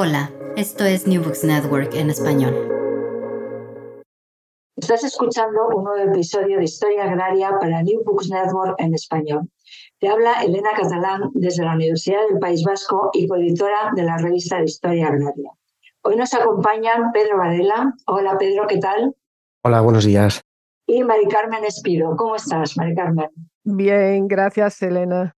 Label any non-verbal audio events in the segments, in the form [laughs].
Hola, esto es New Books Network en español. Estás escuchando un nuevo episodio de Historia Agraria para New Books Network en español. Te habla Elena Catalán desde la Universidad del País Vasco y coeditora de la revista de Historia Agraria. Hoy nos acompañan Pedro Varela. Hola Pedro, ¿qué tal? Hola, buenos días. Y Mari Carmen Espido. ¿Cómo estás, Mari Carmen? Bien, gracias, Elena.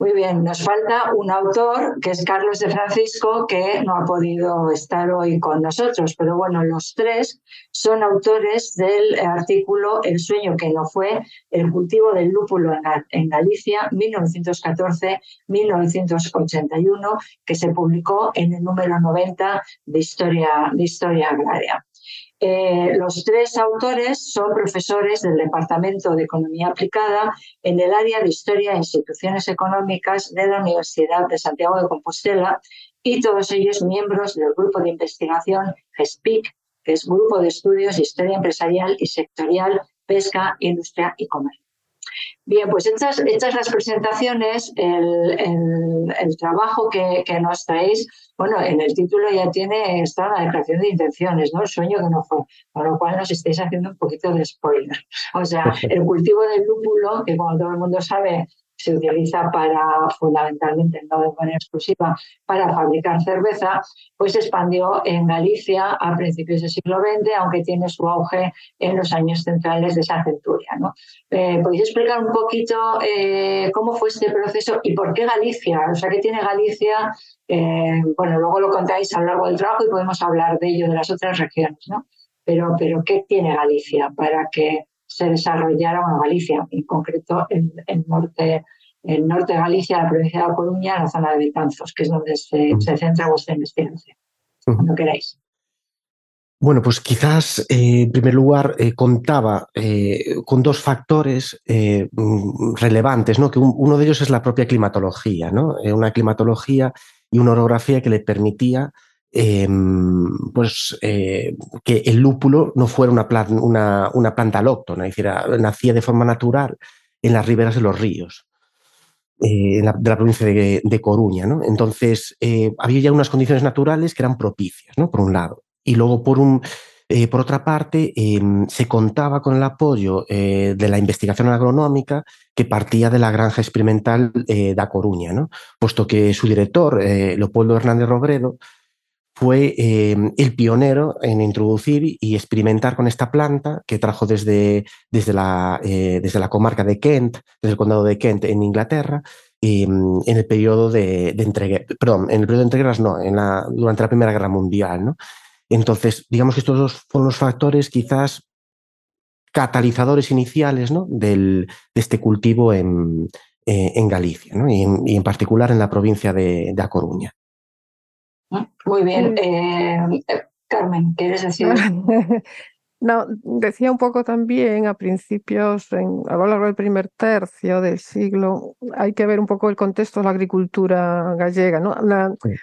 Muy bien, nos falta un autor que es Carlos de Francisco, que no ha podido estar hoy con nosotros, pero bueno, los tres son autores del artículo El sueño que no fue, el cultivo del lúpulo en Galicia, 1914-1981, que se publicó en el número 90 de Historia, de Historia Agraria. Eh, los tres autores son profesores del Departamento de Economía Aplicada en el área de Historia e Instituciones Económicas de la Universidad de Santiago de Compostela y todos ellos miembros del grupo de investigación GESPIC, que es Grupo de Estudios de Historia Empresarial y Sectorial, Pesca, Industria y Comercio. Bien, pues hechas, las presentaciones, el, trabajo que, nos traéis, bueno, en el título ya tiene esta la declaración de intenciones, ¿no? El sueño que no fue, con lo cual nos estáis haciendo un poquito de spoiler. [laughs] O sea, el cultivo del lúpulo, que como todo el mundo sabe, se utiliza para, fundamentalmente, no de manera exclusiva, para fabricar cerveza, pues se expandió en Galicia a principios del siglo XX, aunque tiene su auge en los años centrales de esa centuria. Eh, ¿Podéis explicar un poquito eh, cómo fue este proceso y por qué Galicia? O sea, ¿qué tiene Galicia? Eh, bueno, luego lo contáis a lo largo del trabajo y podemos hablar de ello, de las otras regiones, ¿no? Pero, pero ¿qué tiene Galicia para que se desarrollara una Galicia, en concreto el, norte, el norte de Galicia, la provincia de La Coruña, la zona de Betanzos, que es donde se, centra vuestra investigación. Cuando queráis. Bueno, pues quizás eh, en primer lugar eh, contaba eh, con dos factores relevantes, ¿no? que uno de ellos es la propia climatología, ¿no? una climatología y una orografía que le permitía Em, pues, eh, que el lúpulo no fuera una, una, una planta alóctona, es decir, nacía de forma natural en las riberas de los ríos. Eh, de la provincia de, Coruña. ¿no? Entonces, eh, había ya unas condiciones naturales que eran propicias, ¿no? por un lado. Y luego, por, un, por otra parte, em, se contaba con el apoyo de la investigación agronómica que partía de la granja experimental de Coruña, ¿no? puesto que su director, Leopoldo Hernández Robredo, fue em, el pionero en introducir y experimentar con esta planta que trajo desde, desde, la, eh, desde la comarca de Kent, desde el condado de Kent en Inglaterra, em, en el periodo de, de perdón, en el periodo de entreguerras no, en la, durante la Primera Guerra Mundial. ¿no? Entonces, digamos que estos dos fueron los factores quizás catalizadores iniciales ¿no? Del, de este cultivo en, eh, en Galicia ¿no? y, en, particular en la provincia de, de A Coruña. Muy bien. Eh, Carmen, ¿quieres decir? [laughs] No, decía un poco también a principios, en, a lo largo del primer tercio del siglo, hay que ver un poco el contexto de la agricultura gallega, ¿no?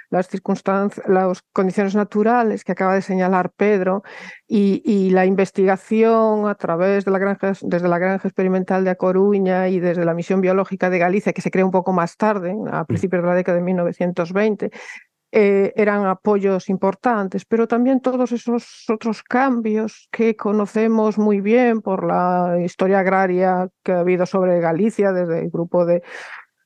las circunstancias, las condiciones naturales que acaba de señalar Pedro y, la investigación a través de la granja, desde la granja experimental de A Coruña y desde la misión biológica de Galicia, que se crea un poco más tarde, a principios de la década de 1920, eh, eran apoyos importantes, pero también todos esos otros cambios que conocemos muy bien por la historia agraria que ha habido sobre Galicia desde el grupo de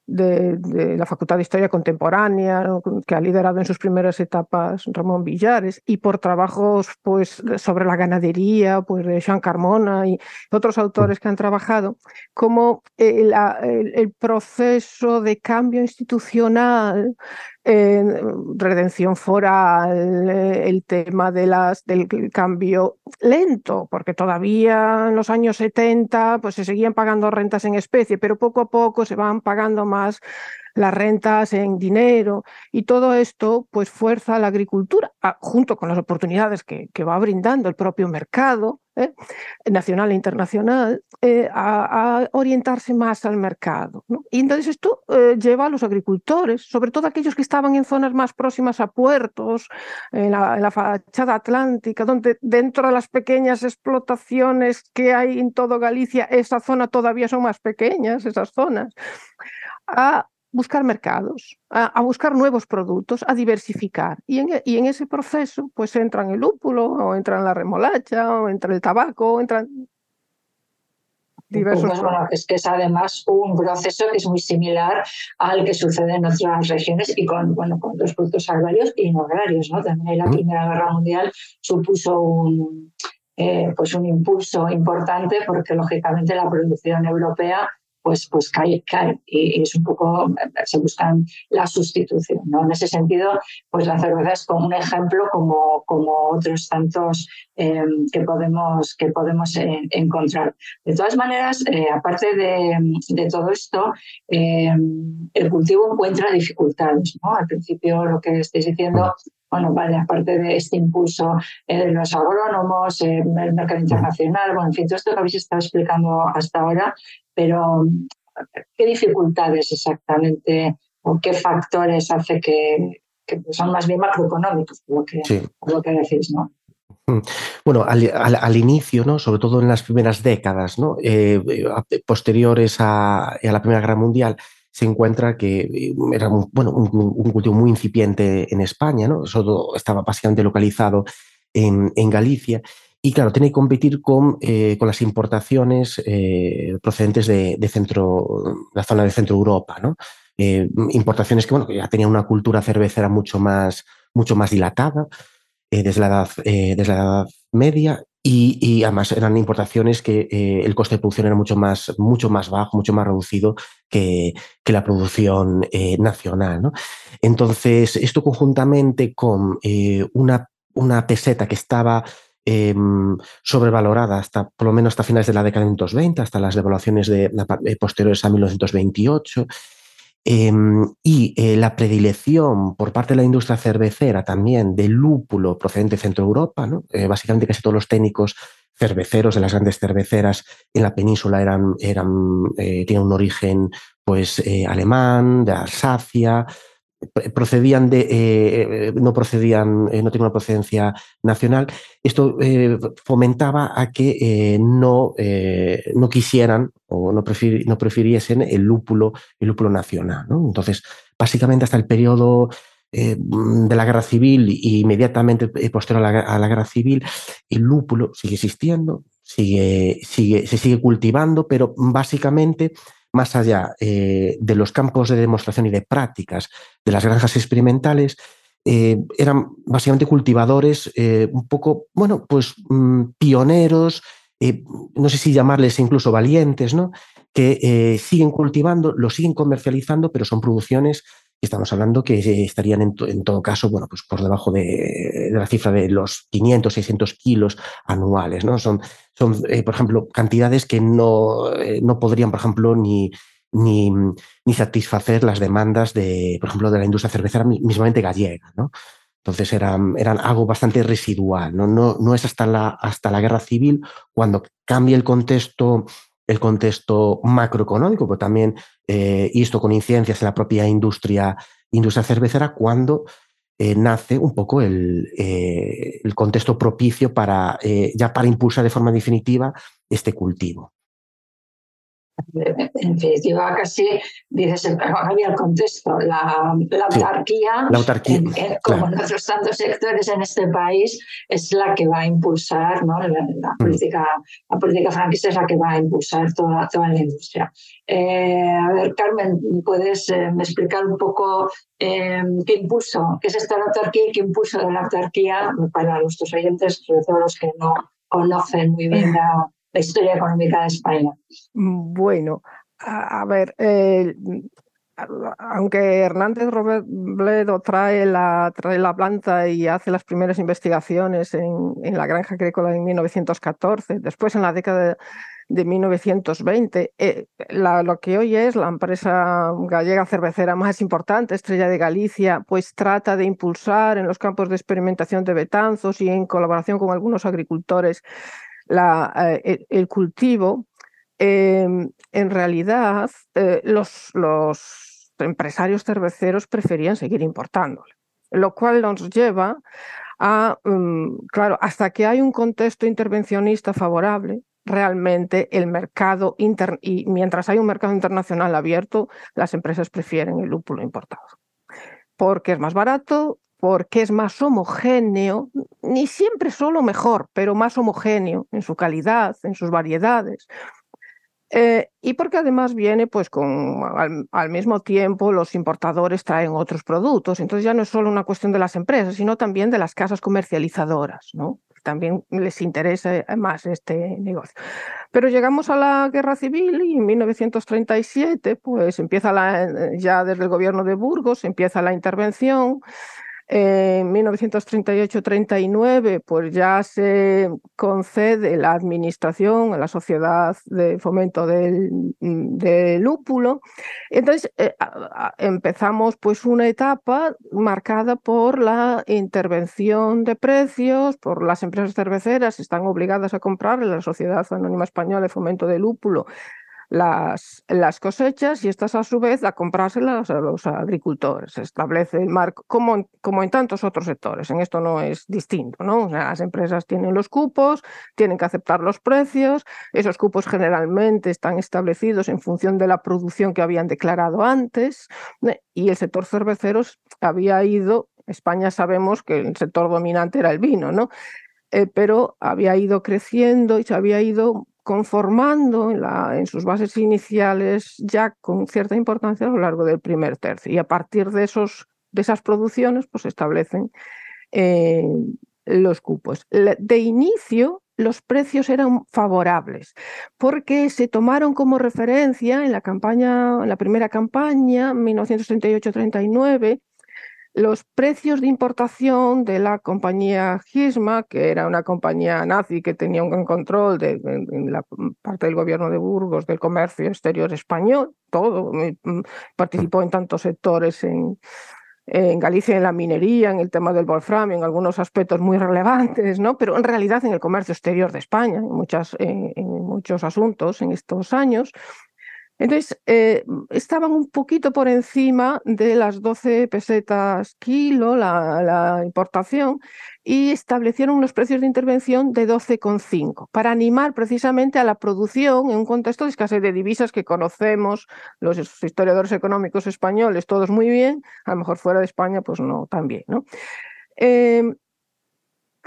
de, la Facultad de Historia Contemporánea, que ha liderado en sus primeras etapas Ramón Villares, y por trabajos pues, sobre la ganadería, pues de Jean Carmona y otros autores que han trabajado, como el, el, proceso de cambio institucional, redención foral, el tema de las, del cambio lento, porque todavía en los años 70 pues, se seguían pagando rentas en especie, pero poco a poco se van pagando más las rentas en dinero y todo esto pues fuerza a la agricultura, junto con las oportunidades que, va brindando el propio mercado ¿eh? nacional e internacional, eh, a, orientarse más al mercado. Y entonces esto eh, lleva a los agricultores, sobre todo aquellos que estaban en zonas más próximas a puertos, en la, en la fachada atlántica, donde dentro de las pequeñas explotaciones que hay en todo Galicia, esa zona todavía son más pequeñas, esas zonas a buscar mercados, a, buscar nuevos productos, a diversificar. Y en, y en, ese proceso, pues entran el lúpulo, o entran la remolacha, o entra el tabaco, o entran diversos. Pues bueno, es que es además un proceso que es muy similar al que sucede en otras regiones y con, bueno, con los productos agrarios y no agrarios. ¿no? También la Primera Guerra Mundial supuso un, eh, pues un impulso importante porque lógicamente la producción europea pues, pues cae, cae y, es un poco, se buscan la sustitución. ¿no? En ese sentido, pues la cerveza es como un ejemplo como, como otros tantos eh, que podemos, que podemos eh, encontrar. De todas maneras, eh, aparte de, todo esto, el cultivo encuentra dificultades. ¿no? Al principio lo que estáis diciendo bueno, vale, aparte de este impulso de los agrónomos, el mercado internacional, bueno, en fin, todo esto que habéis estado explicando hasta ahora, pero ¿qué dificultades exactamente o qué factores hace que, son más bien macroeconómicos, lo que, lo que decís, ¿no? Mm. Bueno, al, inicio, ¿no? sobre todo en las primeras décadas ¿no? Eh, posteriores a, la Primera Guerra Mundial, se encuentra que era un, bueno, un, cultivo muy incipiente en España, ¿no? Eso estaba básicamente localizado en, Galicia y claro, tiene que competir con, eh, con las importaciones eh, procedentes de, centro, la zona de Centro Europa, ¿no? Eh, importaciones que, bueno, ya tenían una cultura cervecera mucho más, mucho más dilatada desde, la desde la Edad Media y, además eran importaciones que el coste de producción era mucho más, mucho más bajo, mucho más reducido que, que la producción nacional. ¿no? Entonces, esto conjuntamente con una, una peseta que estaba Em, sobrevalorada hasta por lo menos hasta finales de la década de 1920, hasta las devaluaciones de, eh, posteriores a 1928. Em, y eh, la predilección por parte de la industria cervecera también del lúpulo procedente de Centro Europa, ¿no? Eh, básicamente casi todos los técnicos cerveceros de las grandes cerveceras en la península eran, eran, tienen un origen pues, alemán, de Alsacia, procedían de, eh, eh, no procedían, eh, no tenían una procedencia nacional, esto fomentaba a que no, no quisieran o no, no, prefiriesen el lúpulo, el lúpulo nacional. Entonces, básicamente hasta el periodo de la guerra civil e inmediatamente posterior a la, a la, guerra civil, el lúpulo sigue existiendo, sigue, sigue, se sigue cultivando, pero básicamente más allá eh, de los campos de demostración y de prácticas de las granjas experimentales, eh, eran básicamente cultivadores eh, un poco, bueno, pues mm, pioneros, no sé si llamarles incluso valientes, ¿no? Que siguen cultivando, lo siguen comercializando, pero son producciones estamos hablando que estarían en, todo caso, bueno, pues por debajo de, la cifra de los 500, 600 kilos anuales, ¿no? Son, son eh, por ejemplo, cantidades que no, eh, no podrían, por ejemplo, ni, ni, ni, satisfacer las demandas de, por ejemplo, de la industria cervecera mismamente gallega, ¿no? Entonces eran, eran algo bastante residual, ¿no? No, no es hasta la, hasta la guerra civil cuando cambia el contexto el contexto macroeconómico, pero también, eh, y esto con incidencias en la propia industria, industria cervecera, cuando eh, nace un poco el, eh, el contexto propicio para, ya para impulsar de forma definitiva este cultivo [laughs] en definitiva casi dices, había el contexto, la, la autarquía, como en otros tantos sectores en este país, es la que va a impulsar, ¿no? la, mm. política, la política franquista es la que va a impulsar toda, toda la industria. Eh, a ver, Carmen, ¿puedes eh, explicar un poco eh, qué impulso, qué es esta autarquía y qué impulso de la autarquía para nuestros oyentes, sobre todo los que no conocen muy bien [laughs] la la historia económica de España. Bueno, a, ver, aunque Hernández Robledo trae la, trae la planta y hace las primeras investigaciones en, la granja agrícola en 1914, después en la década de, 1920, eh, lo que hoy es la empresa gallega cervecera más importante, Estrella de Galicia, pues trata de impulsar en los campos de experimentación de Betanzos y en colaboración con algunos agricultores eh, el, cultivo, em, en realidad eh, los, empresarios cerveceros preferían seguir importando, lo cual nos lleva a, mm, claro, hasta que hay un contexto intervencionista favorable, realmente el mercado interno y mientras hay un mercado internacional abierto, las empresas prefieren el lúpulo importado. Porque es más barato, porque es más homogéneo, ni siempre solo mejor, pero más homogéneo en su calidad, en sus variedades. Eh, y porque además viene pues con al, mismo tiempo los importadores traen otros productos, entonces ya no es solo una cuestión de las empresas, sino también de las casas comercializadoras, ¿no? También les interesa más este negocio. Pero llegamos a la guerra civil y en 1937 pues empieza la, ya desde el gobierno de Burgos empieza la intervención en 1938-39, pues ya se concede la administración a la Sociedad de Fomento del, Lúpulo. Entonces eh, empezamos pues una etapa marcada por la intervención de precios, por las empresas cerveceras están obligadas a comprar la Sociedad Anónima Española de Fomento del Lúpulo las, las cosechas y estas a su vez a comprárselas a los agricultores. Se establece el marco, como, como en tantos otros sectores, en esto no es distinto, ¿no? las empresas tienen los cupos, tienen que aceptar los precios, esos cupos generalmente están establecidos en función de la producción que habían declarado antes ¿eh? y el sector cervecero había ido, España sabemos que el sector dominante era el vino, ¿no? Eh, pero había ido creciendo y se había ido conformando en, sus bases iniciales ya con cierta importancia a lo largo del primer tercio. Y a partir de, esos, de esas producciones, pues establecen eh, los cupos. De inicio, los precios eran favorables porque se tomaron como referencia en la campaña, en la primera campaña, 1938-39, los precios de importación de la compañía Gisma, que era una compañía nazi que tenía un gran control de, la parte del gobierno de Burgos, del comercio exterior español, todo, mm, participó en tantos sectores en, en Galicia en la minería, en el tema del wolfram, en algunos aspectos muy relevantes, ¿no? pero en realidad en el comercio exterior de España, en, muchas, en muchos asuntos en estos años. Entonces, eh, estaban un poquito por encima de las 12 pesetas kilo la, importación y establecieron unos precios de intervención de 12,5 para animar precisamente a la producción en un contexto de escasez de divisas que conocemos los historiadores económicos españoles todos muy bien, a lo mejor fuera de España pues no tan bien. ¿no? Eh,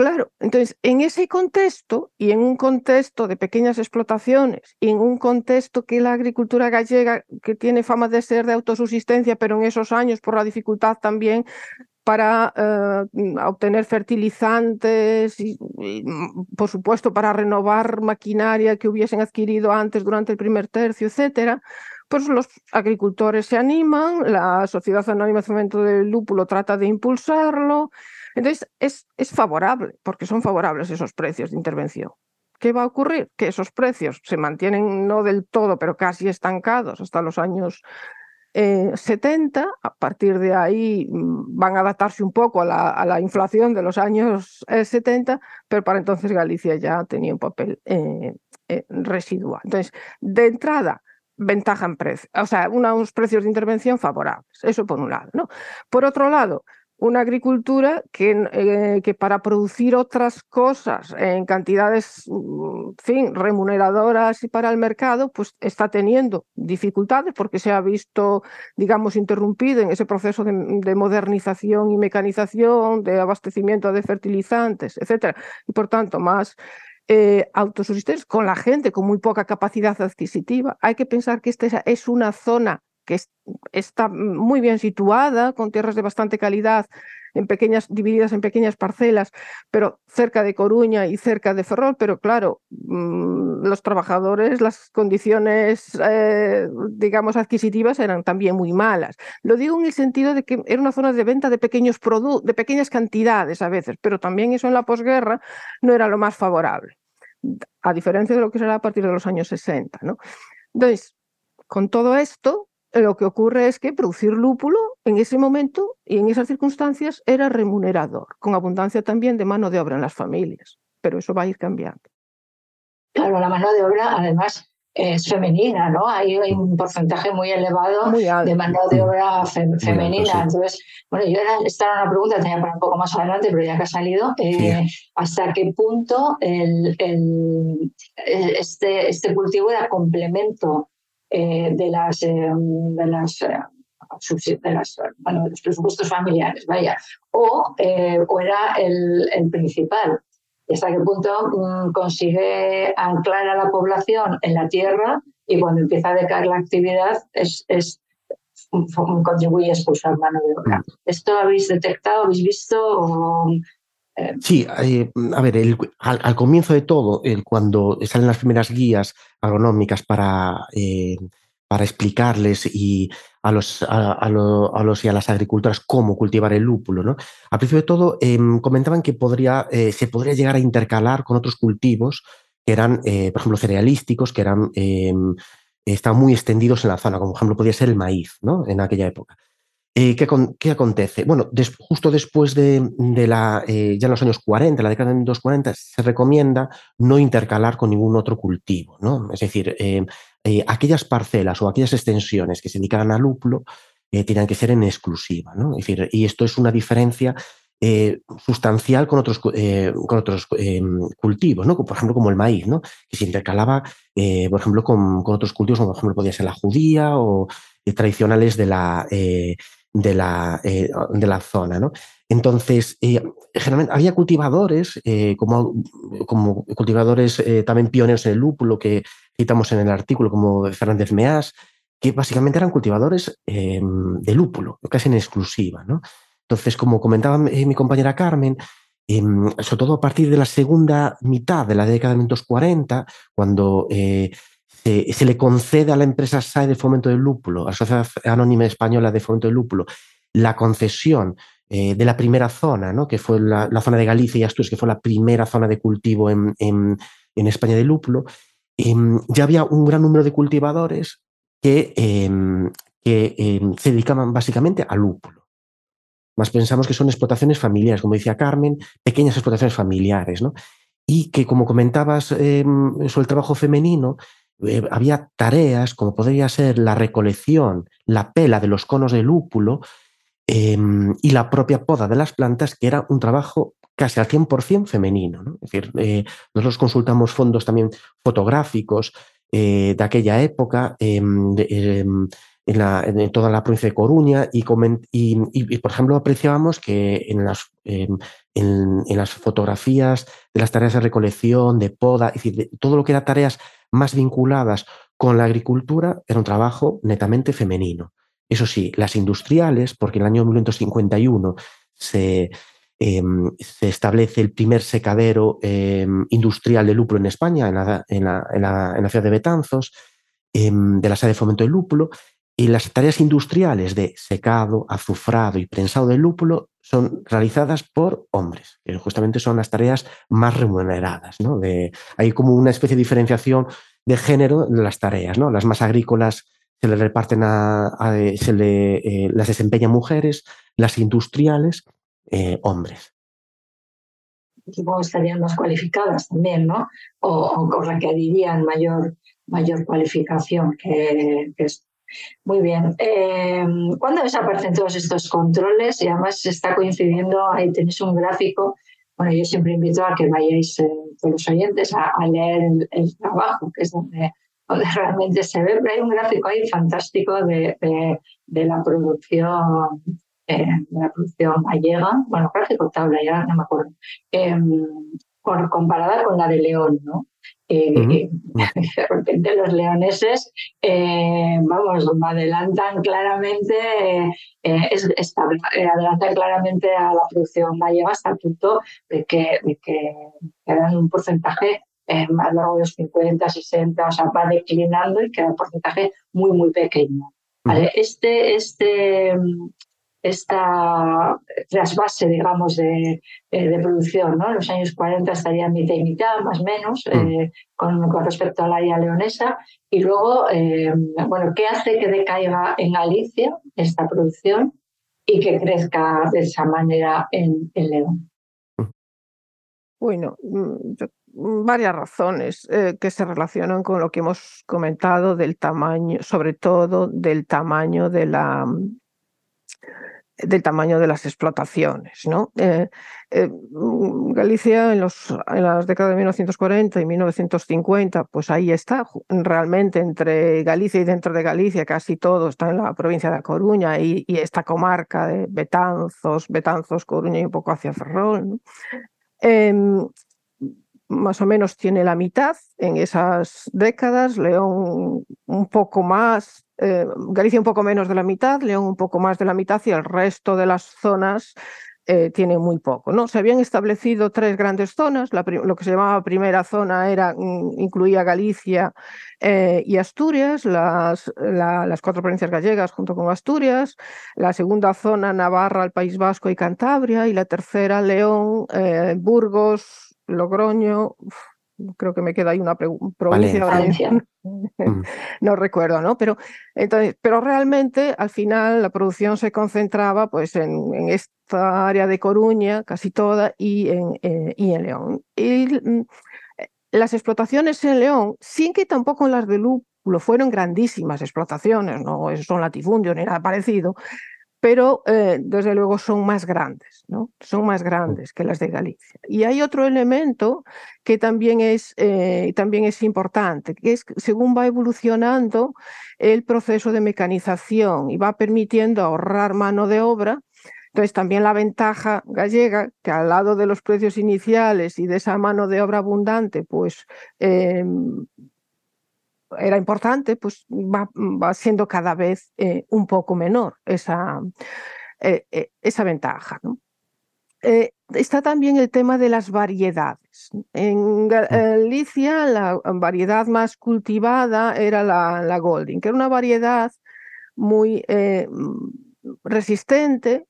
Claro, entonces en ese contexto y en un contexto de pequeñas explotaciones y en un contexto que la agricultura gallega, que tiene fama de ser de autosusistencia, pero en esos años por la dificultad también para eh, obtener fertilizantes y, mm, por supuesto para renovar maquinaria que hubiesen adquirido antes durante el primer tercio, etcétera, pues los agricultores se animan, la Sociedad Anónima de Fomento del Lúpulo trata de impulsarlo, entonces, es, es favorable, porque son favorables esos precios de intervención. ¿Qué va a ocurrir? Que esos precios se mantienen no del todo, pero casi estancados hasta los años 70. Eh, a partir de ahí mm, van a adaptarse un poco a la, inflación de los años 70, eh, pero para entonces Galicia ya tenía un papel eh, residual. Entonces, de entrada, ventaja en precio, o sea, unos precios de intervención favorables. Eso por un lado. ¿no? Por otro lado, una agricultura que, eh, que, para producir otras cosas en cantidades mm, fin, remuneradoras y para el mercado, pues está teniendo dificultades porque se ha visto, digamos, interrumpido en ese proceso de, modernización y mecanización, de abastecimiento de fertilizantes, etcétera, y por tanto más eh, con la gente con muy poca capacidad adquisitiva. Hay que pensar que esta es una zona que está muy bien situada, con tierras de bastante calidad, en pequeñas, divididas en pequeñas parcelas, pero cerca de Coruña y cerca de Ferrol, pero claro, mm, los trabajadores, las condiciones, eh, digamos, adquisitivas eran también muy malas. Lo digo en el sentido de que era una zona de venta de pequeños productos, de pequeñas cantidades a veces, pero también eso en la posguerra no era lo más favorable, a diferencia de lo que será a partir de los años 60. ¿no? Entonces, con todo esto, lo que ocurre es que producir lúpulo en ese momento y en esas circunstancias era remunerador, con abundancia también de mano de obra en las familias, pero eso va a ir cambiando. Claro, la mano de obra además es femenina, ¿no? Hay, hay un porcentaje muy elevado de mano de obra femenina. Entonces, bueno, yo era, esta era una pregunta, tenía para un poco más adelante, pero ya que ha salido, eh, ¿hasta qué punto el, el, este, este cultivo era complemento eh, de las, eh, de las de, las, bueno, de los presupuestos familiares, vaya, o, o era el, el principal y hasta qué punto mm, consigue anclar a la población en la tierra y cuando empieza a decaer la actividad es, es contribuye a expulsar mano de obra. Mm. ¿Esto habéis detectado, habéis visto? Eh? Sí, eh, a ver, al, comienzo de todo, cuando salen las primeras guías agronómicas para, eh, para explicarles y a los, a, los y a las agricultoras cómo cultivar el lúpulo. ¿no? Al principio de todo, em, comentaban que eh, se podría llegar a intercalar con otros cultivos que eran, eh, por ejemplo, cerealísticos, que eran, em, estaban muy extendidos en la zona, como por ejemplo podía ser el maíz ¿no? en aquella época. Eh, ¿qué, ¿qué, acontece? Bueno, justo después de, de la, ya en los años 40, la década de 1940, se recomienda no intercalar con ningún otro cultivo. ¿no? Es decir, em, eh, aquellas parcelas o aquellas extensiones que se dedican a lúpulo eh, tienen que ser en exclusiva. ¿no? Decir, y esto es una diferencia eh, sustancial con otros, con otros cultivos, ¿no? por ejemplo, como el maíz, ¿no? que se intercalaba, por ejemplo, con, con, otros cultivos, como por ejemplo podía ser la judía o tradicionales de la, la, de la zona. ¿no? Entonces, generalmente había cultivadores, como, como cultivadores también pioneros en el lúpulo, que citamos en el artículo, como Fernández Meás, que básicamente eran cultivadores em, de lúpulo, casi en exclusiva. ¿no? Entonces, como comentaba mi compañera Carmen, em, sobre todo a partir de la segunda mitad de la década de 1940, cuando eh, se, le concede a la empresa SAE de Fomento del Lúpulo, la Sociedad Anónima Española de Fomento del Lúpulo, la concesión eh, de la primera zona, ¿no? que fue la, zona de Galicia y Asturias, que fue la primera zona de cultivo en, España de lúpulo, Em, ya había un gran número de cultivadores que, em, em, se dedicaban básicamente al lúpulo. Más pensamos que son explotaciones familiares, como decía Carmen, pequeñas explotaciones familiares, ¿no? Y que, como comentabas sobre el trabajo femenino, eh, había tareas como podría ser la recolección, la pela de los conos de lúpulo y la propia poda de las plantas, que era un trabajo casi al 100% femenino. ¿no? Es decir, eh, nosotros consultamos fondos también fotográficos eh, de aquella época em, em, en, toda la provincia de Coruña y, por ejemplo, apreciábamos que en las, em, en, las, fotografías de las tareas de recolección, de poda, es decir, todo lo que era tareas más vinculadas con la agricultura era un trabajo netamente femenino. Eso sí, las industriales, porque en el año 1951 se, Em, se establece el primer secadero em, industrial de lúpulo en España, en la, en la, ciudad de Betanzos, em, de la sede de fomento del lúpulo, y las tareas industriales de secado, azufrado y prensado del lúpulo son realizadas por hombres, que justamente son las tareas más remuneradas. ¿no? hay como una especie de diferenciación de género de las tareas. ¿no? Las más agrícolas se le reparten a, se le, eh, las desempeñan mujeres, las industriales eh, hombres. Supongo estarían más cualificadas también, ¿no? O, requerirían mayor, mayor cualificación que, esto. Muy bien. Eh, ¿Cuándo desaparecen todos estos controles? Y además está coincidiendo, ahí tenéis un gráfico. Bueno, yo siempre invito a que vayáis, eh, todos los oyentes, a, leer el, trabajo, que es donde, [laughs] realmente se ve. Pero hay un gráfico ahí fantástico de, de la producción de la producción gallega, bueno, gráfico tabla, ya no me acuerdo, em, comparada con la de León, ¿no? Eh, [laughs] de repente los leoneses, eh, vamos, adelantan claramente, eh, adelantan claramente a la producción gallega hasta el punto de que, de que quedan un porcentaje más largo de los 50, 60, o sea, va declinando y queda un porcentaje muy, muy pequeño. Este, este, esta trasvase, digamos, de, eh, de, producción. ¿no? En los años 40 estaría mitad y mitad, más o menos, mm. eh, con, con, respecto a la IA leonesa. Y luego, eh, bueno, ¿qué hace que decaiga en Galicia esta producción y que crezca de esa manera en, en León? Bueno, mm, varias razones eh, que se relacionan con lo que hemos comentado del tamaño, sobre todo del tamaño de la del tamaño de las explotaciones. ¿no? Eh, eh, Galicia en, los, en las décadas de 1940 y 1950, pues ahí está, realmente entre Galicia y dentro de Galicia, casi todo está en la provincia de Coruña y, esta comarca de Betanzos, Betanzos, Coruña y un poco hacia Ferrol. Em, más o menos tiene la mitad en esas décadas, León un poco más, eh, Galicia un poco menos de la mitad, León un poco más de la mitad y el resto de las zonas eh, tiene muy poco. ¿no? Se habían establecido tres grandes zonas. lo que se llamaba primera zona era, mm, incluía Galicia eh, y Asturias, las, las cuatro provincias gallegas junto con Asturias. La segunda zona, Navarra, el País Vasco y Cantabria. Y la tercera, León, Burgos, Logroño, creo que me queda ahí una provincia [laughs] mm. no recuerdo, ¿no? Pero entonces, pero realmente al final la producción se concentraba pues en, esta área de Coruña, casi toda, y en, eh, y en León. Y mm, las explotaciones en León, sin que tampoco las de Lúpulo fueron grandísimas explotaciones, no son latifundios ni nada parecido, pero eh, desde luego son más grandes, ¿no? Son más grandes que las de Galicia. Y hay otro elemento que también es, eh, también es importante, que es según va evolucionando el proceso de mecanización y va permitiendo ahorrar mano de obra, entonces también la ventaja gallega, que al lado de los precios iniciales y de esa mano de obra abundante, pues em, era importante, pues va, va siendo cada vez eh, un poco menor esa, eh, eh, esa ventaja. ¿no? está también el tema de las variedades. En mm. Galicia la variedad más cultivada era la, la Golding, que era una variedad muy resistente,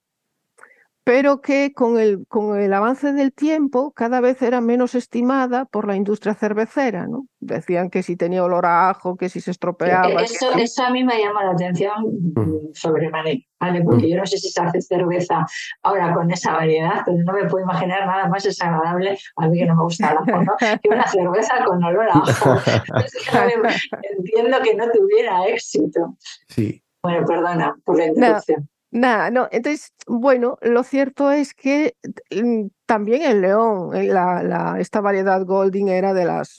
pero que con el, con el avance del tiempo cada vez era menos estimada por la industria cervecera. ¿no? Decían que si tenía olor a ajo, que si se estropeaba. Eso, eso a mí me llama la atención mm. sobremanera, ¿vale? porque yo no sé si se hace cerveza ahora con esa variedad, pero no me puedo imaginar nada más desagradable, a mí que no me gusta el ajo, ¿no? que una cerveza con olor a ajo. [laughs] Entiendo que no tuviera éxito. Sí. Bueno, perdona por la interrupción. Nada, no. Entonces, bueno, lo cierto es que mm, también el león, eh, la, esta variedad Golding era de las,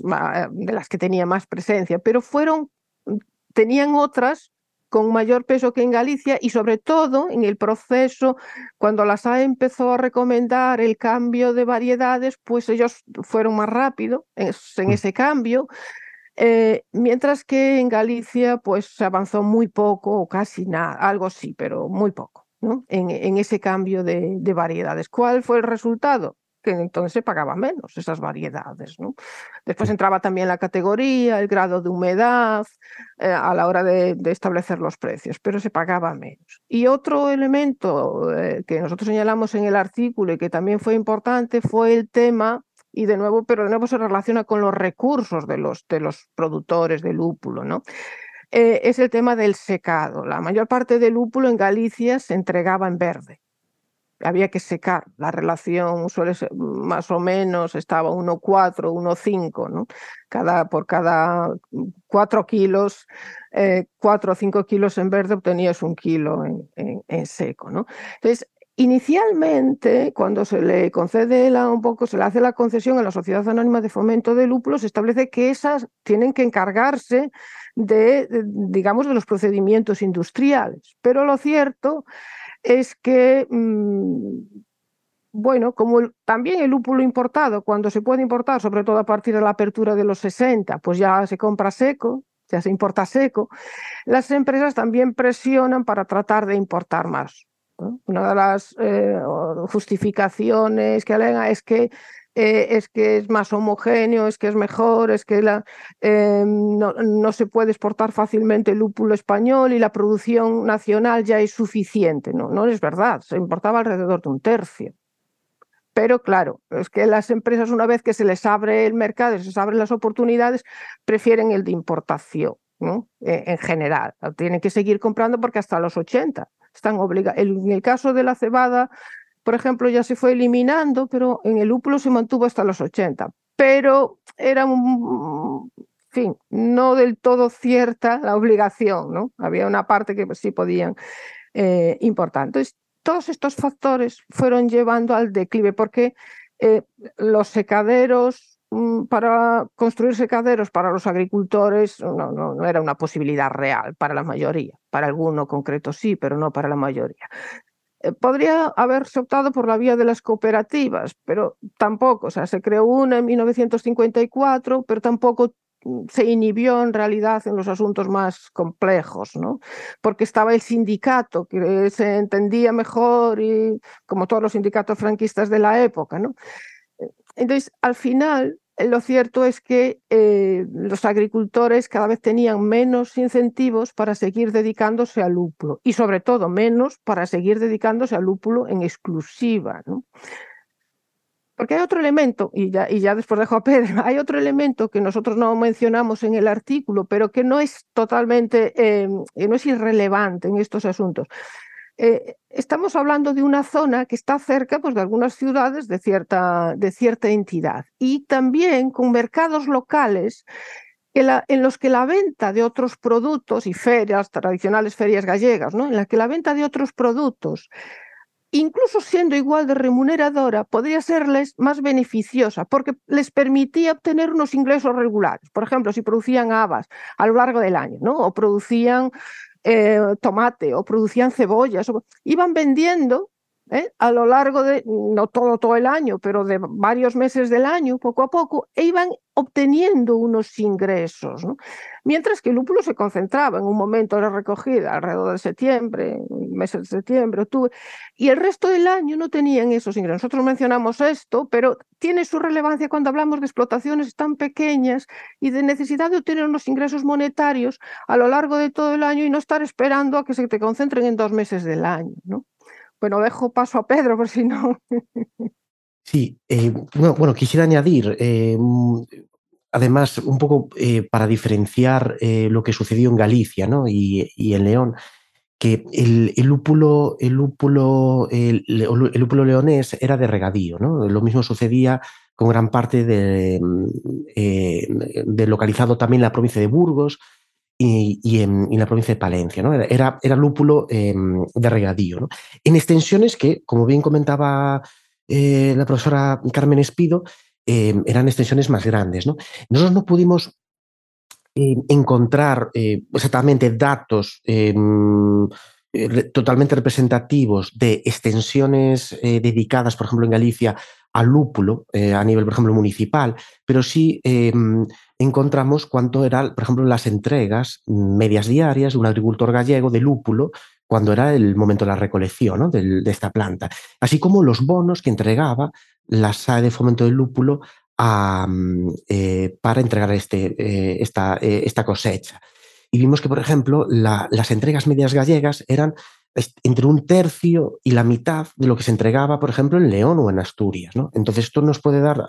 de las que tenía más presencia, pero fueron, mm, tenían otras con mayor peso que en Galicia y sobre todo en el proceso, cuando la SAE empezó a recomendar el cambio de variedades, pues ellos fueron más rápido en mm. ese cambio eh, mientras que en Galicia pues se avanzó muy poco o casi nada, algo sí, pero muy poco, ¿no? En, en ese cambio de, de, variedades. ¿Cuál fue el resultado? Que entonces se pagaba menos esas variedades, ¿no? Después entraba también la categoría, el grado de humedad eh, a la hora de, de, establecer los precios, pero se pagaba menos. Y otro elemento eh, que nosotros señalamos en el artículo y que también fue importante fue el tema y de nuevo, pero de nuevo se relaciona con los recursos de los, de los productores de lúpulo, ¿no? Eh, es el tema del secado. La mayor parte del lúpulo en Galicia se entregaba en verde. Había que secar. La relación suele ser más o menos, estaba 1,4, 1,5, ¿no? Cada, por cada 4 kilos, eh, 4 o 5 kilos en verde obtenías un kilo en, en, en seco, ¿no? Entonces, Inicialmente, cuando se le concede la, un poco, se le hace la concesión a la Sociedad Anónima de Fomento de Lúpulo, se establece que esas tienen que encargarse de, digamos, de los procedimientos industriales. Pero lo cierto es que, mm, bueno, como también el lúpulo importado, cuando se puede importar, sobre todo a partir de la apertura de los 60, pues ya se compra seco, ya se importa seco, las empresas también presionan para tratar de importar más. Una de las eh, justificaciones que alega es que eh, es que es más homogéneo, es que es mejor, es que la, eh, no, no, se puede exportar fácilmente el lúpulo español y la producción nacional ya es suficiente. No, no es verdad, se importaba alrededor de un tercio. Pero claro, es que las empresas una vez que se les abre el mercado, se les abren las oportunidades, prefieren el de importación. ¿no? En general, tienen que seguir comprando porque hasta los 80 están obligados. En el caso de la cebada, por ejemplo, ya se fue eliminando, pero en el lúpulo se mantuvo hasta los 80. Pero era un, fin, no del todo cierta la obligación, ¿no? Había una parte que sí podían eh, importar. Entonces, todos estos factores fueron llevando al declive, porque eh, los secaderos, para construir secaderos para los agricultores no, no, era una posibilidad real para la mayoría. Para alguno concreto sí, pero no para la mayoría. Eh, podría haberse optado por la vía de las cooperativas, pero tampoco, o sea, se creó una en 1954, pero tampoco se inhibió en realidad en los asuntos más complejos, ¿no? Porque estaba el sindicato, que se entendía mejor y como todos los sindicatos franquistas de la época, ¿no? Entonces, al final, lo cierto es que eh, los agricultores cada vez tenían menos incentivos para seguir dedicándose al lúpulo y sobre todo menos para seguir dedicándose al lúpulo en exclusiva, ¿no? Porque hay otro elemento, y ya, y ya después dejo a Pedro, [laughs] hay otro elemento que nosotros no mencionamos en el artículo, pero que no es totalmente, eh, no es irrelevante en estos asuntos. Eh, estamos hablando de una zona que está cerca pues, de algunas ciudades de cierta, de cierta entidad y también con mercados locales en los que la venta de otros productos y ferias, tradicionales ferias gallegas, ¿no? en la que la venta de otros productos incluso siendo igual de remuneradora, podría serles más beneficiosa porque les permitía obtener unos ingresos regulares. Por ejemplo, si producían habas a lo largo del año, ¿no? O producían eh, tomate o producían cebollas, iban vendiendo ¿eh? a lo largo de, no todo, todo el año, pero de varios meses del año, poco a poco, e iban obteniendo unos ingresos. Mientras que el lúpulo se concentraba en un momento de recogida, alrededor de septiembre, meses de septiembre, octubre, y el resto del año no tenían esos ingresos. Nosotros mencionamos esto, pero tiene su relevancia cuando hablamos de explotaciones tan pequeñas y de necesidad de obtener unos ingresos monetarios a lo largo de todo el año y no estar esperando a que se te concentren en dos meses del año. Bueno, dejo paso a Pedro, por si no. Sí, eh, bueno, quisiera añadir, eh, además, un poco eh, para diferenciar lo que sucedió en Galicia ¿no? y, en León, que el, lúpulo, el, lúpulo, el, lúpulo leonés era de regadío. ¿no? Lo mismo sucedía con gran parte de, de localizado también en la provincia de Burgos, y, en, la provincia de Palencia. ¿no? Era, era lúpulo em, de regadío. En extensiones que, como bien comentaba eh, la profesora Carmen Espido, em, eran extensiones más grandes. ¿no? Nosotros no pudimos em, encontrar eh, exactamente datos eh, totalmente representativos de extensiones dedicadas, por ejemplo, en Galicia al lúpulo a nivel, por ejemplo, municipal, pero sí encontramos cuánto eran, por ejemplo, las entregas medias diarias de un agricultor gallego de lúpulo cuando era el momento de la recolección de, esta planta, así como los bonos que entregaba la SAE de fomento del lúpulo eh, para entregar este, eh, esta, eh, esta, cosecha. Y vimos que, por ejemplo, las entregas medias gallegas eran entre un tercio y la mitad de lo que se entregaba, por ejemplo, en León o en Asturias. Entonces, esto nos puede dar,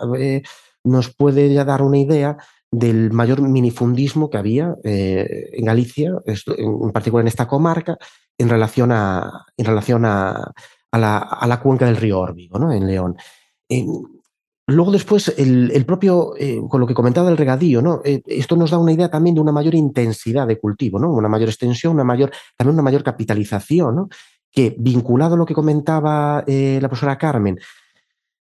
nos puede ya dar una idea del mayor minifundismo que había eh, en Galicia, en particular en esta comarca, en relación a, en relación a, la, cuenca del río Órbigo, ¿no? en León. Luego después, el, propio, eh, con lo que comentaba del regadío, ¿no? Eh, esto nos da una idea también de una mayor intensidad de cultivo, ¿no? una mayor extensión, una mayor, también una mayor capitalización, ¿no? que vinculado a lo que comentaba la profesora Carmen,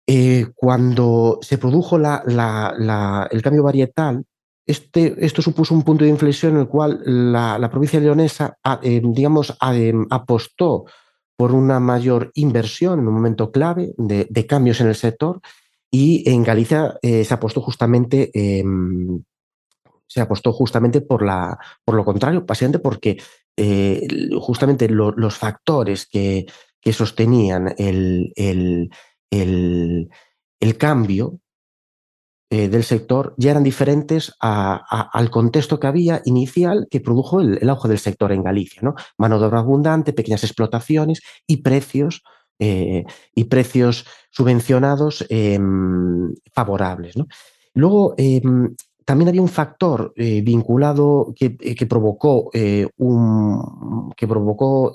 eh, cuando se produjo el cambio varietal, este, esto supuso un punto de inflexión en el cual la, provincia leonesa, eh, digamos, apostó por una mayor inversión en un momento clave de, cambios en el sector y en Galicia eh, se apostó justamente em, se apostó justamente por, la, por lo contrario, básicamente porque justamente los factores que, que sostenían el, el, cambio eh, del sector ya eran diferentes al contexto que había inicial que produjo el, auge del sector en Galicia. ¿no? Mano de obra abundante, pequeñas explotaciones y precios, eh, y precios subvencionados em, favorables. Luego, em, también había un factor eh, vinculado que, que provocó un que provocó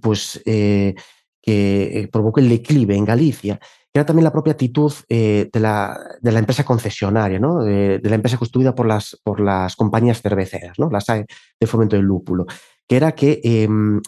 pues que provocó el declive en Galicia, que era también la propia actitud de, la, de, la, empresa concesionaria, ¿no? de, la empresa constituida por las, por las compañías cerveceras, ¿no? las de fomento del lúpulo, que era que em,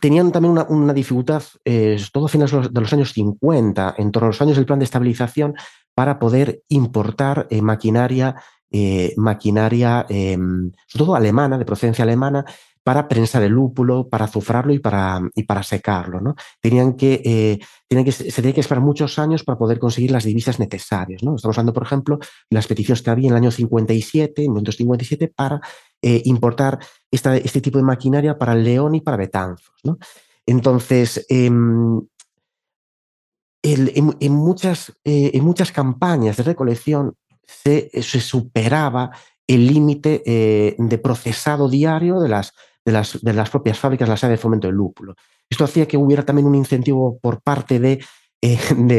tenían también una, dificultad, eh, todo a finales de los años 50, en torno a los años del plan de estabilización, para poder importar eh, maquinaria, eh, maquinaria em, sobre todo alemana, de procedencia alemana, para prensar el lúpulo, para azufrarlo y para, y para secarlo. ¿no? Tenían que, tenían que, se tenía que esperar muchos años para poder conseguir las divisas necesarias. ¿no? Estamos hablando, por ejemplo, las peticiones que había en el año 57, en 1957, para eh, importar este tipo de maquinaria para León y para Betanzos. Entonces, em, en, muchas, eh, en, muchas, campañas de recolección se, superaba el límite eh, de procesado diario de las, de las, de las propias fábricas, la sede de fomento del lúpulo. Esto hacía que hubiera también un incentivo por parte de,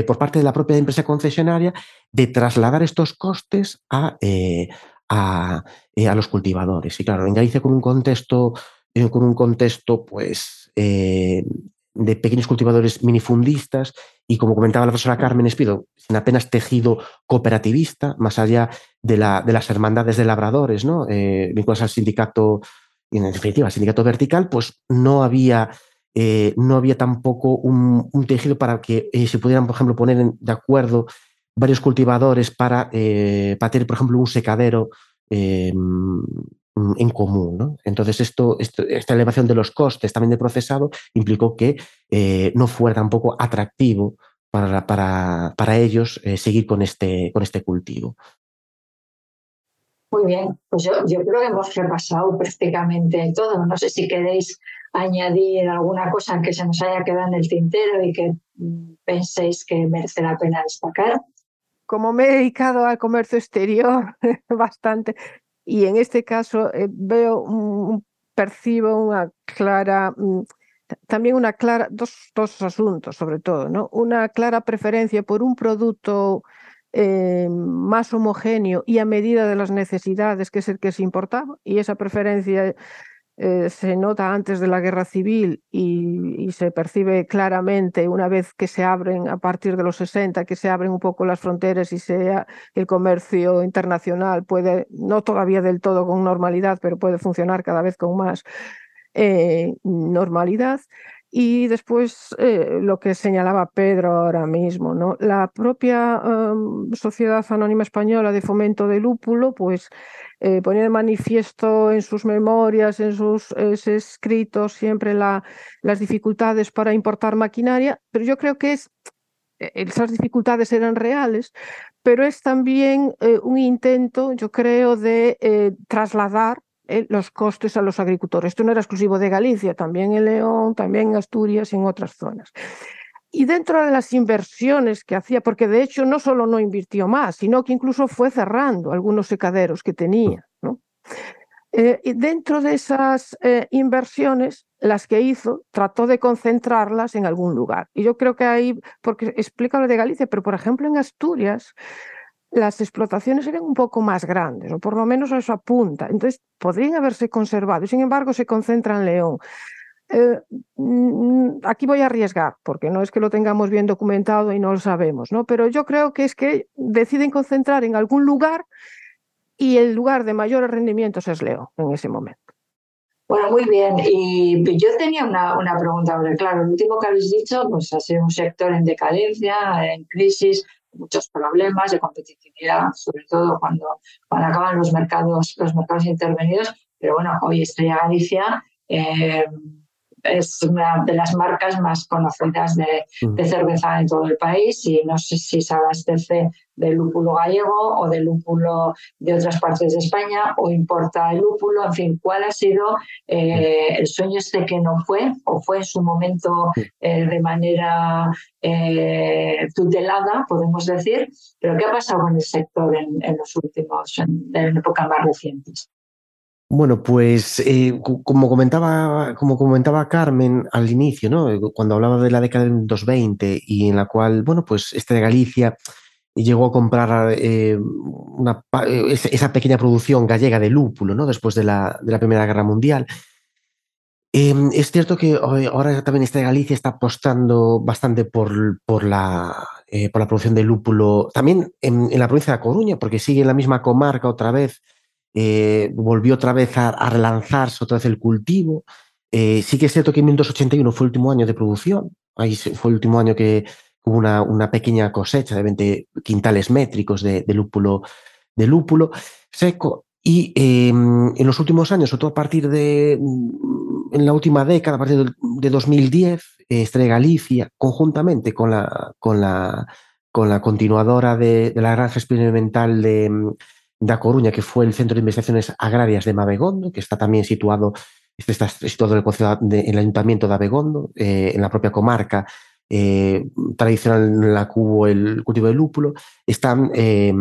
por parte de la propia empresa concesionaria de trasladar estos costes a, eh, a, los cultivadores. Y claro, en Galicia con un contexto, eh, con un contexto pues, eh, de pequeños cultivadores minifundistas y como comentaba la profesora Carmen Espido, sin apenas tejido cooperativista, más allá de, la, de las hermandades de labradores, ¿no? vinculadas al sindicato, en definitiva, al sindicato vertical, pues no había, no había tampoco un, tejido para que se pudieran, por ejemplo, poner de acuerdo varios cultivadores para, eh, para tener, por ejemplo, un secadero eh, en común. Entonces, esto, esta elevación de los costes también de procesado implicó que eh, no fuera tampoco atractivo para, para, para ellos seguir con este, con este cultivo. Muy bien, pues yo, yo, creo que hemos repasado prácticamente todo. No sé si queréis añadir alguna cosa que se nos haya quedado en el tintero y que mm, penséis que merece la pena destacar como me he dedicado al comercio exterior [laughs] bastante, y en este caso eh, veo, un, percibo una clara, mm, también una clara, dos, dos asuntos sobre todo, ¿no? Una clara preferencia por un producto eh, más homogéneo y a medida de las necesidades, que es el que se importaba, y esa preferencia eh, se nota antes de la guerra civil y, se percibe claramente una vez que se abren a partir de los 60, que se abren un poco las fronteras y sea el comercio internacional puede, no todavía del todo con normalidad, pero puede funcionar cada vez con más eh, normalidad. Y después eh, lo que señalaba Pedro ahora mismo, ¿no? La propia em, Sociedad Anónima Española de Fomento del Lúpulo, pues eh, ponía de manifiesto en sus memorias, en sus escritos, siempre la, las dificultades para importar maquinaria, pero yo creo que es, e, esas dificultades eran reales, pero es también eh, un intento, yo creo, de trasladar eh, los costes a los agricultores. Esto no era exclusivo de Galicia, también en León, también en Asturias y en otras zonas. Y dentro de las inversiones que hacía, porque de hecho no solo no invirtió más, sino que incluso fue cerrando algunos secaderos que tenía. Eh, y dentro de esas eh, inversiones, las que hizo, trató de concentrarlas en algún lugar. Y yo creo que ahí, porque explica lo de Galicia, pero por ejemplo en Asturias, las explotaciones eran un poco más grandes, o por lo menos eso apunta. Entonces, podrían haberse conservado, sin embargo, se concentra en León. Eh, mm, aquí voy a arriesgar, porque no es que lo tengamos bien documentado y no lo sabemos, ¿no? Pero yo creo que es que deciden concentrar en algún lugar y el lugar de mayores rendimientos es León en ese momento. Bueno, muy bien. Y yo tenía una, una pregunta, porque claro, lo último que habéis dicho, pues ha sido un sector en decadencia, en crisis, muchos problemas de competitividad, sobre todo cuando, cuando acaban los mercados, los mercados intervenidos. Pero bueno, hoy Estrella Galicia eh, es una de las marcas más conocidas de, cerveza en todo el país y no sé si se abastece del lúpulo gallego o del lúpulo de otras partes de España o importa el lúpulo, en fin, ¿cuál ha sido eh, el sueño este que no fue o fue en su momento eh, de manera eh, tutelada, podemos decir? Pero ¿qué ha pasado con el sector en, los últimos, en, en épocas más recientes? Bueno, pues eh, como, comentaba, como comentaba Carmen al inicio, ¿no? Eh, cuando hablaba de la década del 220 y en la cual, bueno, pues este de Galicia llegó a comprar eh, esa pequeña producción gallega de lúpulo, ¿no? Después de la, de la Primera Guerra Mundial. Es cierto que ahora también esta Galicia está apostando bastante por, por, la, por la producción de lúpulo, también en, la provincia de Coruña, porque sigue en la misma comarca otra vez, eh, volvió otra vez a, relanzarse otra vez el cultivo. Eh, sí que es cierto que en 1981 fue el último año de producción, ahí fue el último año que hubo una, una pequeña cosecha de 20 quintales métricos de, de lúpulo, de lúpulo seco. Y em, en los últimos años, sobre todo a partir de mm, en la última década, a partir de 2010, Estrella Galicia, conjuntamente con la, con la, con la continuadora de, la granja experimental de, de Coruña, que fue el Centro de Investigaciones Agrarias de Mabegondo, que está también situado, este está situado en el, Ayuntamiento de Abegondo, eh, en la propia comarca, eh, tradicional en la que hubo el cultivo de lúpulo, están, eh,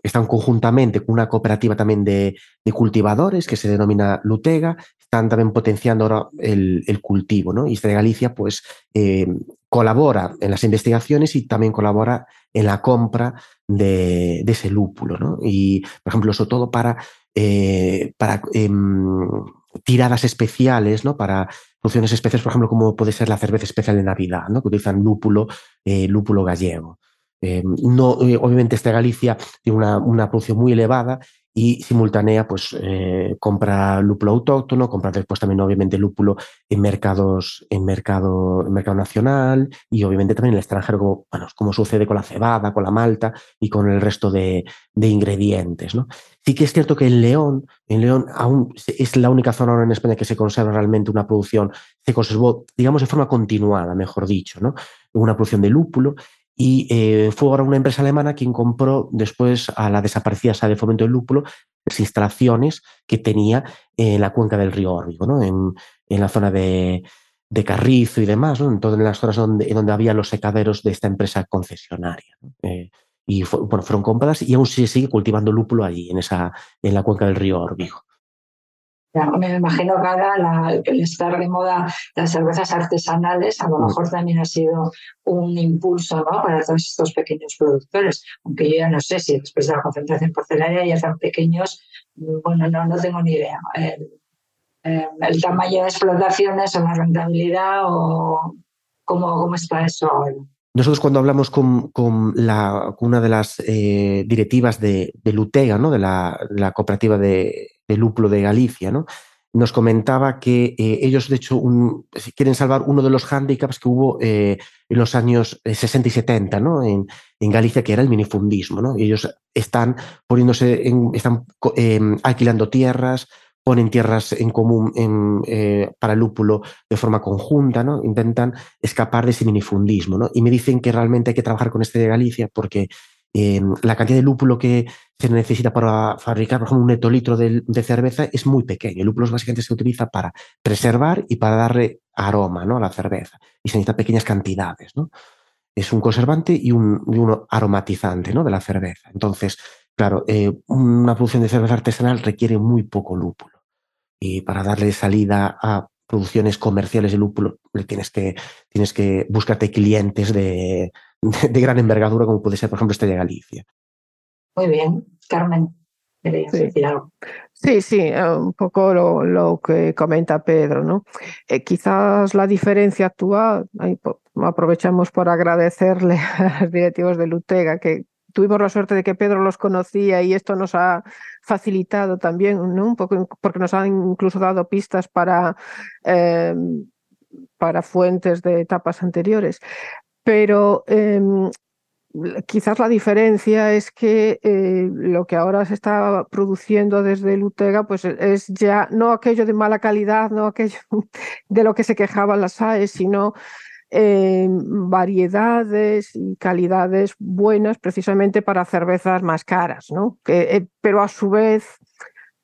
están conjuntamente con una cooperativa también de, cultivadores que se denomina Lutega, están también potenciando ahora el, cultivo, ¿no? Y de Galicia, pues, eh, colabora en las investigaciones y también colabora en la compra de, ese lúpulo, ¿no? Y, por ejemplo, sobre todo para, para em, tiradas especiales, ¿no? Para producciones especiales, por ejemplo, como puede ser la cerveza especial de Navidad, ¿no? que utilizan lúpulo, eh, lúpulo gallego. Eh, no, eh, obviamente, esta Galicia tiene una, una, producción muy elevada y simultánea, pues compra lúpulo autóctono, compra después también, obviamente, lúpulo en mercados, en mercado, en mercado nacional y obviamente también en el extranjero, como, bueno, como sucede con la cebada, con la malta y con el resto de, de ingredientes. ¿no? Sí que es cierto que en León, en León aún es la única zona ahora en España que se conserva realmente una producción, se conservó, digamos, de forma continuada, mejor dicho, ¿no? Una producción de lúpulo. Y eh, fue ahora una empresa alemana quien compró después a la desaparecida Sala de Fomento del Lúpulo las instalaciones que tenía en la cuenca del río Órbigo, en, la zona de, Carrizo y demás, en todas las zonas donde, había los secaderos de esta empresa concesionaria. Eh, y bueno, fueron compradas y aún se sigue cultivando lúpulo allí, en, esa, en la cuenca del río Orbigo. Ya, me imagino que ahora el estar de moda las cervezas artesanales a lo mm. mejor también ha sido un impulso ¿no? para todos estos pequeños productores, aunque yo ya no sé si después de la concentración porcelánea ya están pequeños, bueno, no, no tengo ni idea. El, el tamaño de explotaciones o la rentabilidad o cómo, cómo está eso ahora. Nosotros cuando hablamos con, una de las eh, directivas de, Lutega, ¿no? de la, cooperativa de, lúpulo de Galicia, ¿no? nos comentaba que eh, ellos, de hecho, quieren salvar uno de los hándicaps que hubo eh, en los años 60 y 70 ¿no? en, Galicia, que era el minifundismo. Y ellos están poniéndose, están em, alquilando tierras, ponen tierras en común eh, para lúpulo de forma conjunta, ¿no? intentan escapar de ese minifundismo. ¿no? Y me dicen que realmente hay que trabajar con este de Galicia porque em, la cantidad de lúpulo que se necesita para fabricar, por ejemplo, un hectolitro de, cerveza es muy pequeño. El lúpulo básicamente se utiliza para preservar y para darle aroma ¿no? a la cerveza. Y se necesitan pequeñas cantidades. ¿no? Es un conservante y un, aromatizante ¿no? de la cerveza. Entonces, Claro, eh, una producción de cerveza artesanal requiere muy poco lúpulo. Y para darle salida a producciones comerciales de lúpulo, tienes que, tienes que buscarte clientes de, de, gran envergadura, como puede ser, por ejemplo, Estrella Galicia. Muy bien, Carmen. Sí. Sí, eh, un poco lo, que comenta Pedro, ¿no? Eh, quizás la diferencia actual, aprovechamos por agradecerle [laughs] a los directivos de Lutega que tuvimos la suerte de que Pedro los conocía y esto nos ha facilitado también, ¿no? Un poco, porque nos han incluso dado pistas para, em, para fuentes de etapas anteriores. Pero em, quizás la diferencia es que eh, lo que ahora se está produciendo desde Lutega pues es ya no aquello de mala calidad, no aquello [laughs] de lo que se quejaban las AES, sino variedades y calidades buenas precisamente para cervezas más caras, ¿no? Eh, pero a su vez,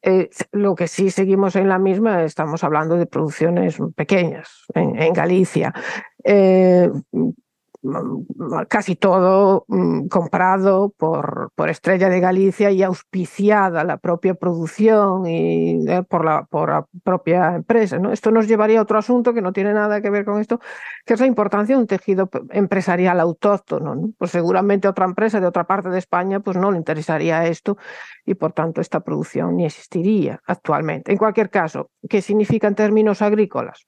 eh, lo que sí seguimos en la misma, estamos hablando de producciones pequeñas en, Galicia. Casi todo mm, comprado por, por Estrella de Galicia y auspiciada la propia producción y eh, por, la, por la propia empresa. ¿no? Esto nos llevaría a otro asunto que no tiene nada que ver con esto, que es la importancia de un tejido empresarial autóctono. ¿no? Pues seguramente otra empresa de otra parte de España pues no le interesaría esto y por tanto esta producción ni existiría actualmente. En cualquier caso, ¿qué significa en términos agrícolas?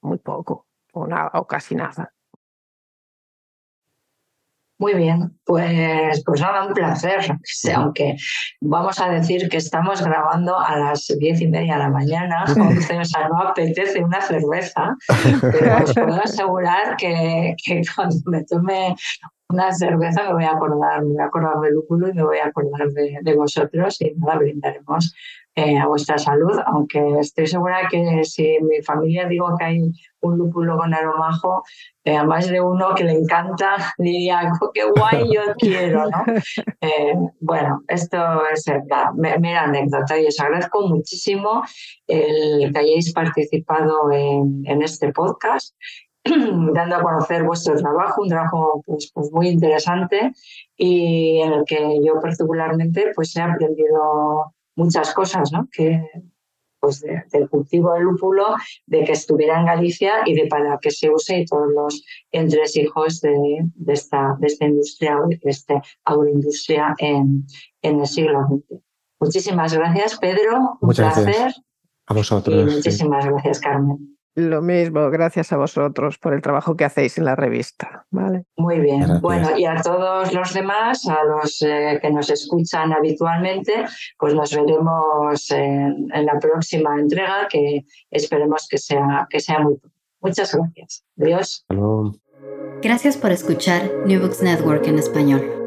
Muy poco o nada o casi nada. Muy bien, pues, pues nada, un placer. Aunque vamos a decir que estamos grabando a las diez y media de la mañana, o sea, no apetece una cerveza, pero os puedo asegurar que, que cuando me tome una cerveza me voy a acordar, me voy a acordar del lúpulo y me voy a acordar de, de vosotros y nada, brindaremos eh, a vuestra salud, aunque estoy segura que si en mi familia digo que hay un lúpulo con aromajo, eh, a más de uno que le encanta [laughs] diría, qué guay yo [laughs] quiero, ¿no? Eh, bueno, esto es la mera anécdota y os agradezco muchísimo el que hayáis participado en, en este podcast [clears throat] dando a conocer vuestro trabajo, un trabajo pues, pues, muy interesante y en el que yo particularmente pues he aprendido muchas cosas, ¿no? Que, pues del cultivo del lúpulo, de que estuviera en Galicia y de para que se use y todos los entresijos de, de, esta, de esta industria, de esta agroindustria en, en el siglo XX. Muchísimas gracias, Pedro. Un placer. A vosotros. muchísimas gracias, Carmen. Lo mismo, gracias a vosotros por el trabajo que hacéis en la revista. ¿vale? Muy bien. Bueno, y a todos los demás, a los eh, que nos escuchan habitualmente, pues nos veremos en, la próxima entrega, que esperemos que sea, que sea muy Muchas gracias. Adiós. Gracias por escuchar New Books Network en español.